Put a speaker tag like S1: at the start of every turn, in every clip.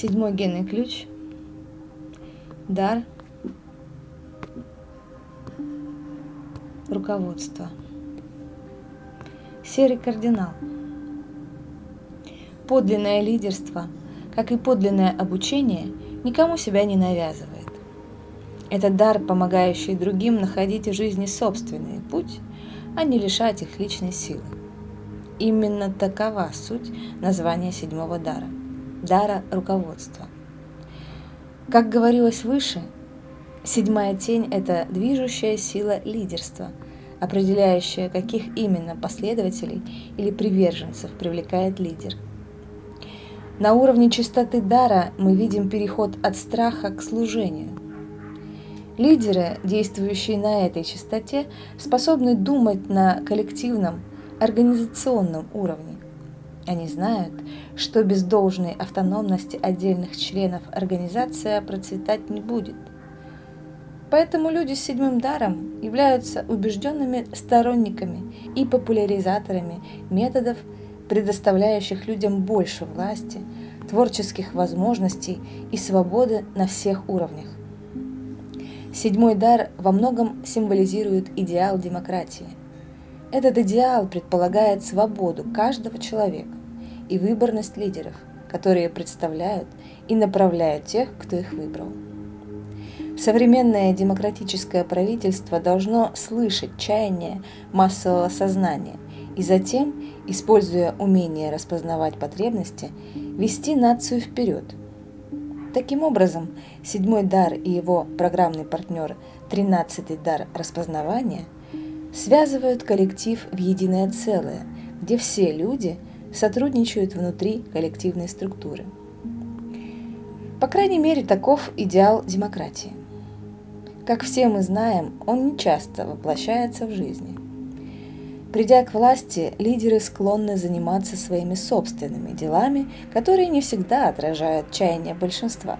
S1: Седьмой генный ключ. Дар. Руководство. Серый кардинал. Подлинное лидерство, как и подлинное обучение, никому себя не навязывает. Это дар, помогающий другим находить в жизни собственный путь, а не лишать их личной силы. Именно такова суть названия седьмого дара – дара руководства. Как говорилось выше, седьмая тень – это движущая сила лидерства, определяющая, каких именно последователей или приверженцев привлекает лидер. На уровне чистоты дара мы видим переход от страха к служению – Лидеры, действующие на этой частоте, способны думать на коллективном, организационном уровне. Они знают, что без должной автономности отдельных членов организация процветать не будет. Поэтому люди с седьмым даром являются убежденными сторонниками и популяризаторами методов, предоставляющих людям больше власти, творческих возможностей и свободы на всех уровнях. Седьмой дар во многом символизирует идеал демократии. Этот идеал предполагает свободу каждого человека и выборность лидеров, которые представляют и направляют тех, кто их выбрал. Современное демократическое правительство должно слышать чаяние массового сознания и затем, используя умение распознавать потребности, вести нацию вперед – Таким образом, седьмой дар и его программный партнер, тринадцатый дар распознавания, связывают коллектив в единое целое, где все люди сотрудничают внутри коллективной структуры. По крайней мере, таков идеал демократии. Как все мы знаем, он не часто воплощается в жизни. Придя к власти, лидеры склонны заниматься своими собственными делами, которые не всегда отражают чаяния большинства.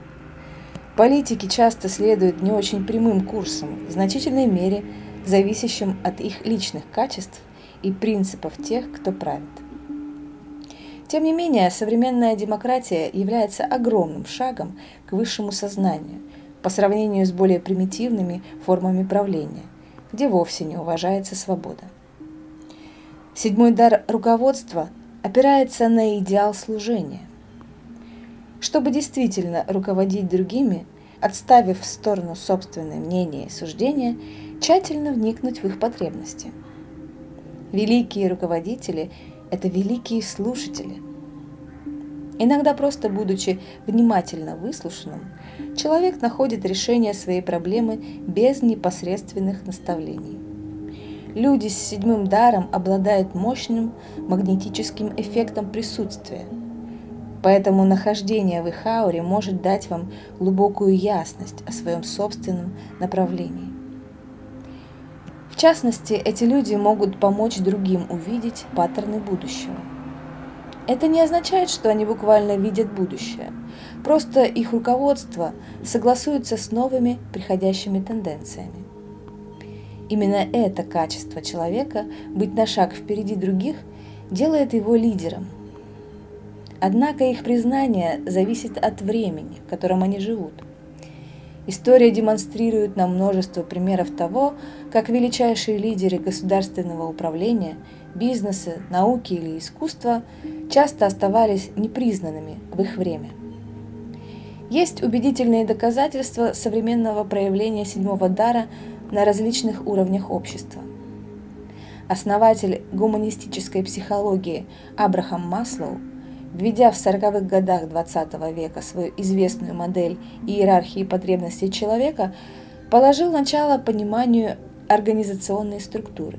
S1: Политики часто следуют не очень прямым курсом, в значительной мере зависящим от их личных качеств и принципов тех, кто правит. Тем не менее, современная демократия является огромным шагом к высшему сознанию по сравнению с более примитивными формами правления, где вовсе не уважается свобода. Седьмой дар руководства опирается на идеал служения. Чтобы действительно руководить другими, отставив в сторону собственное мнение и суждения, тщательно вникнуть в их потребности. Великие руководители – это великие слушатели. Иногда просто будучи внимательно выслушанным, человек находит решение своей проблемы без непосредственных наставлений. Люди с седьмым даром обладают мощным магнетическим эффектом присутствия. Поэтому нахождение в их ауре может дать вам глубокую ясность о своем собственном направлении. В частности, эти люди могут помочь другим увидеть паттерны будущего. Это не означает, что они буквально видят будущее. Просто их руководство согласуется с новыми приходящими тенденциями. Именно это качество человека, быть на шаг впереди других, делает его лидером. Однако их признание зависит от времени, в котором они живут. История демонстрирует нам множество примеров того, как величайшие лидеры государственного управления, бизнеса, науки или искусства часто оставались непризнанными в их время. Есть убедительные доказательства современного проявления седьмого дара на различных уровнях общества. Основатель гуманистической психологии Абрахам Маслоу, введя в 40-х годах XX века свою известную модель иерархии потребностей человека, положил начало пониманию организационной структуры.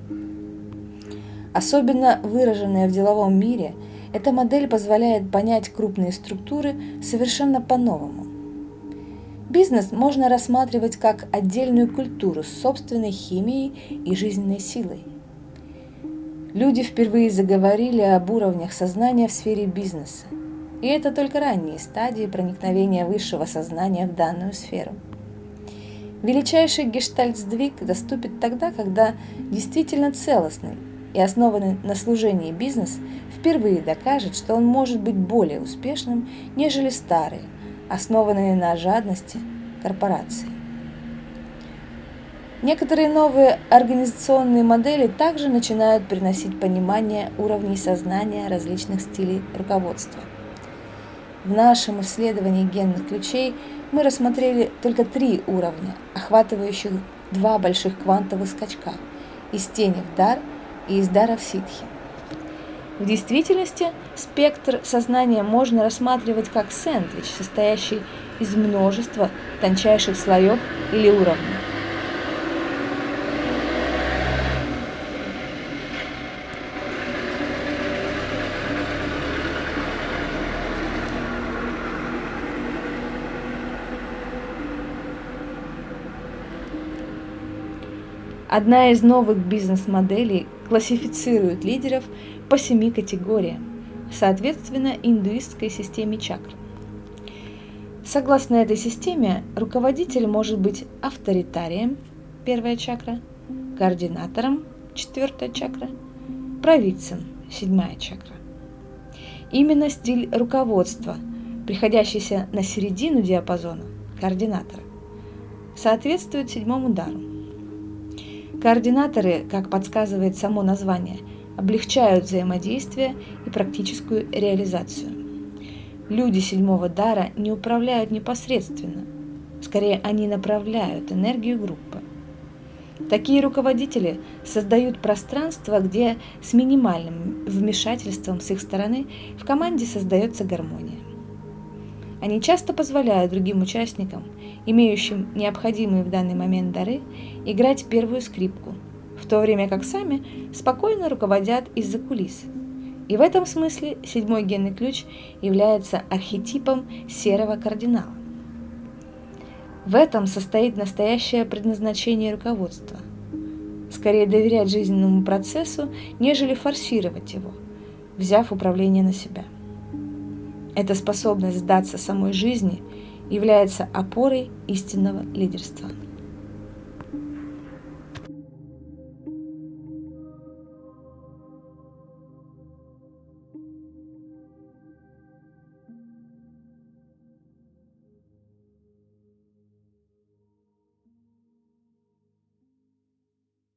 S1: Особенно выраженная в деловом мире, эта модель позволяет понять крупные структуры совершенно по-новому. Бизнес можно рассматривать как отдельную культуру с собственной химией и жизненной силой. Люди впервые заговорили об уровнях сознания в сфере бизнеса. И это только ранние стадии проникновения высшего сознания в данную сферу. Величайший гештальт-сдвиг доступен тогда, когда действительно целостный и основанный на служении бизнес впервые докажет, что он может быть более успешным, нежели старые – основанные на жадности корпорации. Некоторые новые организационные модели также начинают приносить понимание уровней сознания различных стилей руководства. В нашем исследовании генных ключей мы рассмотрели только три уровня, охватывающих два больших квантовых скачка – из тени в дар и из дара в ситхи. В действительности спектр сознания можно рассматривать как сэндвич, состоящий из множества тончайших слоев или уровней. Одна из новых бизнес-моделей классифицирует лидеров по семи категориям, соответственно индуистской системе чакр. Согласно этой системе, руководитель может быть авторитарием, первая чакра, координатором, четвертая чакра, провидцем, седьмая чакра. Именно стиль руководства, приходящийся на середину диапазона, координатора, соответствует седьмому дару. Координаторы, как подсказывает само название, облегчают взаимодействие и практическую реализацию. Люди седьмого дара не управляют непосредственно, скорее они направляют энергию группы. Такие руководители создают пространство, где с минимальным вмешательством с их стороны в команде создается гармония. Они часто позволяют другим участникам, имеющим необходимые в данный момент дары, играть первую скрипку, в то время как сами спокойно руководят из-за кулис. И в этом смысле седьмой генный ключ является архетипом серого кардинала. В этом состоит настоящее предназначение руководства. Скорее доверять жизненному процессу, нежели форсировать его, взяв управление на себя. Эта способность сдаться самой жизни является опорой истинного лидерства.